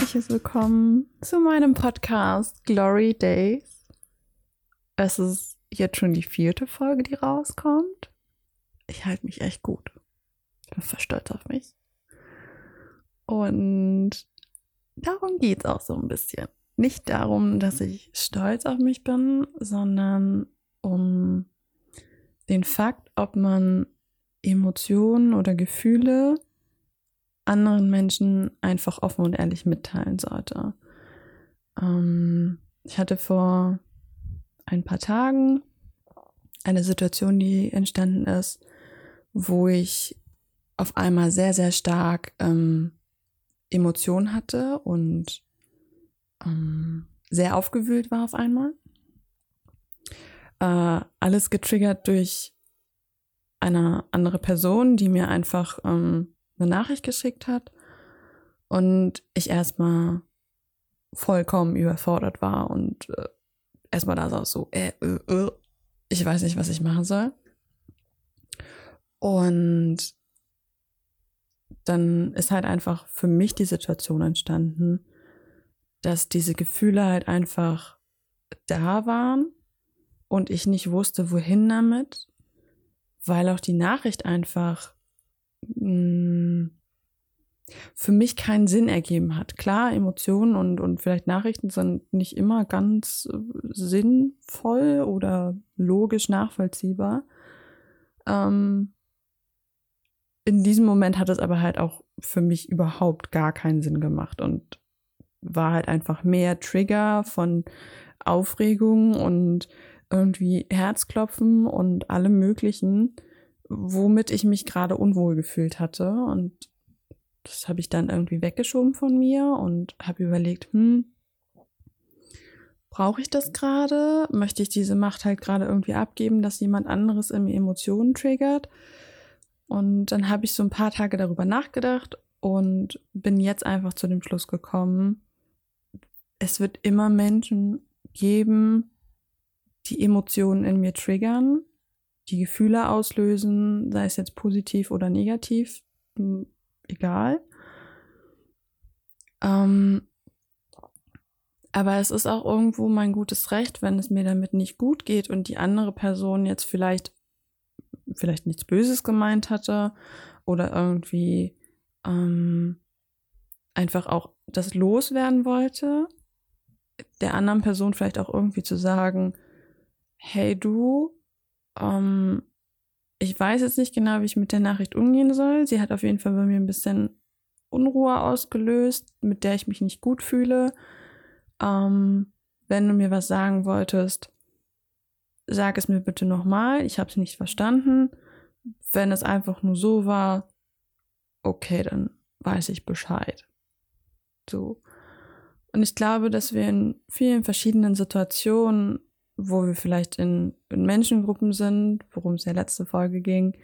herzliches Willkommen zu meinem Podcast Glory Days. Es ist jetzt schon die vierte Folge, die rauskommt. Ich halte mich echt gut. Ich bin voll stolz auf mich. Und darum geht es auch so ein bisschen. Nicht darum, dass ich stolz auf mich bin, sondern um den Fakt, ob man Emotionen oder Gefühle anderen Menschen einfach offen und ehrlich mitteilen sollte. Ähm, ich hatte vor ein paar Tagen eine Situation, die entstanden ist, wo ich auf einmal sehr, sehr stark ähm, Emotionen hatte und ähm, sehr aufgewühlt war auf einmal. Äh, alles getriggert durch eine andere Person, die mir einfach ähm, eine Nachricht geschickt hat und ich erstmal vollkommen überfordert war und äh, erstmal da saß so, äh, äh, äh, ich weiß nicht, was ich machen soll. Und dann ist halt einfach für mich die Situation entstanden, dass diese Gefühle halt einfach da waren und ich nicht wusste, wohin damit, weil auch die Nachricht einfach mm, für mich keinen Sinn ergeben hat. Klar, Emotionen und, und vielleicht Nachrichten sind nicht immer ganz äh, sinnvoll oder logisch nachvollziehbar. Ähm, in diesem Moment hat es aber halt auch für mich überhaupt gar keinen Sinn gemacht und war halt einfach mehr Trigger von Aufregung und irgendwie Herzklopfen und allem Möglichen, womit ich mich gerade unwohl gefühlt hatte. Und das habe ich dann irgendwie weggeschoben von mir und habe überlegt, hm, brauche ich das gerade? Möchte ich diese Macht halt gerade irgendwie abgeben, dass jemand anderes in mir Emotionen triggert? Und dann habe ich so ein paar Tage darüber nachgedacht und bin jetzt einfach zu dem Schluss gekommen, es wird immer Menschen geben, die Emotionen in mir triggern, die Gefühle auslösen, sei es jetzt positiv oder negativ, egal. Ähm, aber es ist auch irgendwo mein gutes Recht, wenn es mir damit nicht gut geht und die andere Person jetzt vielleicht vielleicht nichts Böses gemeint hatte oder irgendwie ähm, einfach auch das loswerden wollte, der anderen Person vielleicht auch irgendwie zu sagen, hey du, ähm, ich weiß jetzt nicht genau, wie ich mit der Nachricht umgehen soll. Sie hat auf jeden Fall bei mir ein bisschen Unruhe ausgelöst, mit der ich mich nicht gut fühle. Ähm, wenn du mir was sagen wolltest, sag es mir bitte nochmal. Ich habe es nicht verstanden. Wenn es einfach nur so war, okay, dann weiß ich Bescheid. So. Und ich glaube, dass wir in vielen verschiedenen Situationen wo wir vielleicht in, in Menschengruppen sind, worum es ja letzte Folge ging,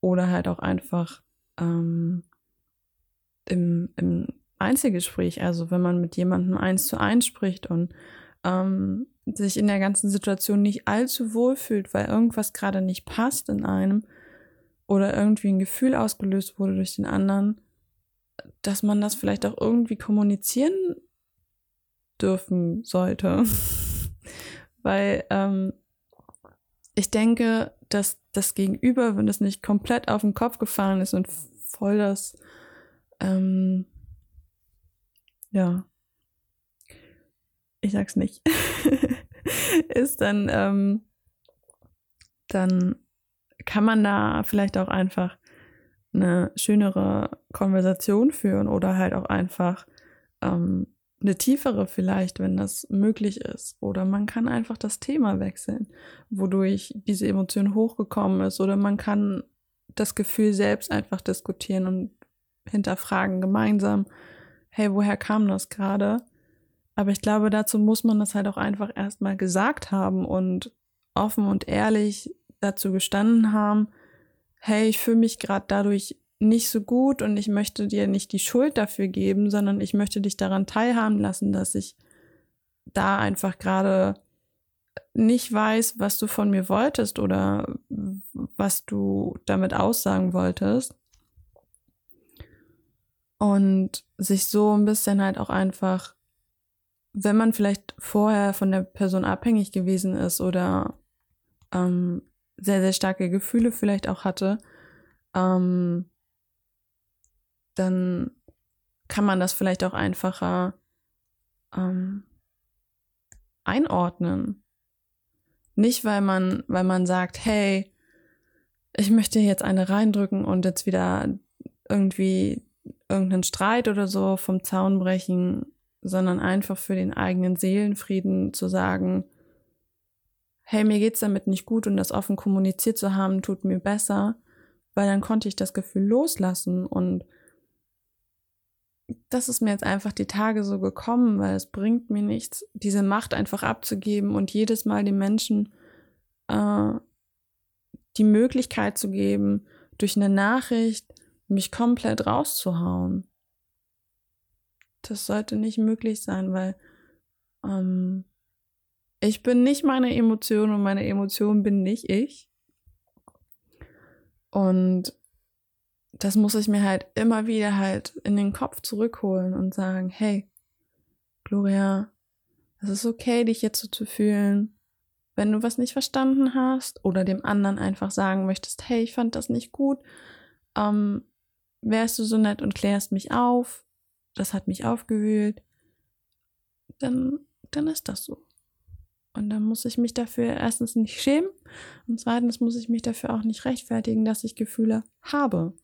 oder halt auch einfach ähm, im, im Einzelgespräch, also wenn man mit jemandem eins zu eins spricht und ähm, sich in der ganzen Situation nicht allzu wohl fühlt, weil irgendwas gerade nicht passt in einem oder irgendwie ein Gefühl ausgelöst wurde durch den anderen, dass man das vielleicht auch irgendwie kommunizieren dürfen sollte. weil ähm, ich denke, dass das Gegenüber, wenn es nicht komplett auf den Kopf gefallen ist und voll das, ähm, ja, ich sag's nicht, ist dann, ähm, dann kann man da vielleicht auch einfach eine schönere Konversation führen oder halt auch einfach ähm, eine tiefere vielleicht, wenn das möglich ist. Oder man kann einfach das Thema wechseln, wodurch diese Emotion hochgekommen ist. Oder man kann das Gefühl selbst einfach diskutieren und hinterfragen gemeinsam, hey, woher kam das gerade? Aber ich glaube, dazu muss man das halt auch einfach erstmal gesagt haben und offen und ehrlich dazu gestanden haben, hey, ich fühle mich gerade dadurch nicht so gut und ich möchte dir nicht die Schuld dafür geben, sondern ich möchte dich daran teilhaben lassen, dass ich da einfach gerade nicht weiß, was du von mir wolltest oder was du damit aussagen wolltest. Und sich so ein bisschen halt auch einfach, wenn man vielleicht vorher von der Person abhängig gewesen ist oder ähm, sehr, sehr starke Gefühle vielleicht auch hatte, ähm, dann kann man das vielleicht auch einfacher ähm, einordnen. Nicht, weil man, weil man sagt, hey, ich möchte jetzt eine reindrücken und jetzt wieder irgendwie irgendeinen Streit oder so vom Zaun brechen, sondern einfach für den eigenen Seelenfrieden zu sagen, hey, mir geht's damit nicht gut und das offen kommuniziert zu haben, tut mir besser, weil dann konnte ich das Gefühl loslassen und das ist mir jetzt einfach die Tage so gekommen, weil es bringt mir nichts, diese Macht einfach abzugeben und jedes Mal den Menschen äh, die Möglichkeit zu geben, durch eine Nachricht mich komplett rauszuhauen. Das sollte nicht möglich sein, weil ähm, ich bin nicht meine Emotion und meine Emotion bin nicht ich. Und das muss ich mir halt immer wieder halt in den Kopf zurückholen und sagen, hey, Gloria, es ist okay, dich jetzt so zu fühlen. Wenn du was nicht verstanden hast oder dem anderen einfach sagen möchtest, hey, ich fand das nicht gut, ähm, wärst du so nett und klärst mich auf, das hat mich aufgewühlt, dann, dann ist das so. Und dann muss ich mich dafür erstens nicht schämen und zweitens muss ich mich dafür auch nicht rechtfertigen, dass ich Gefühle habe.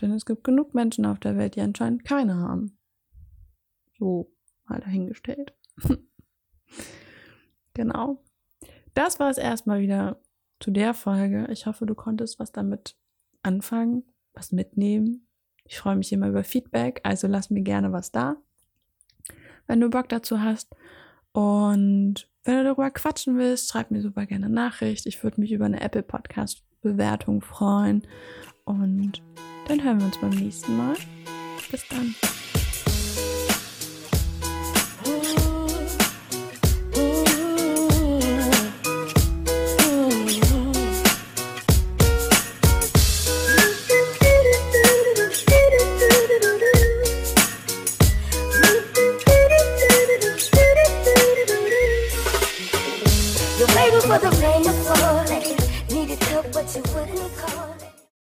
Denn es gibt genug Menschen auf der Welt, die anscheinend keine haben. So mal dahingestellt. genau. Das war es erstmal wieder zu der Folge. Ich hoffe, du konntest was damit anfangen, was mitnehmen. Ich freue mich immer über Feedback, also lass mir gerne was da, wenn du Bock dazu hast. Und wenn du darüber quatschen willst, schreib mir super gerne Nachricht. Ich würde mich über eine Apple Podcast Bewertung freuen. Und dann hören wir uns beim nächsten Mal. Bis dann.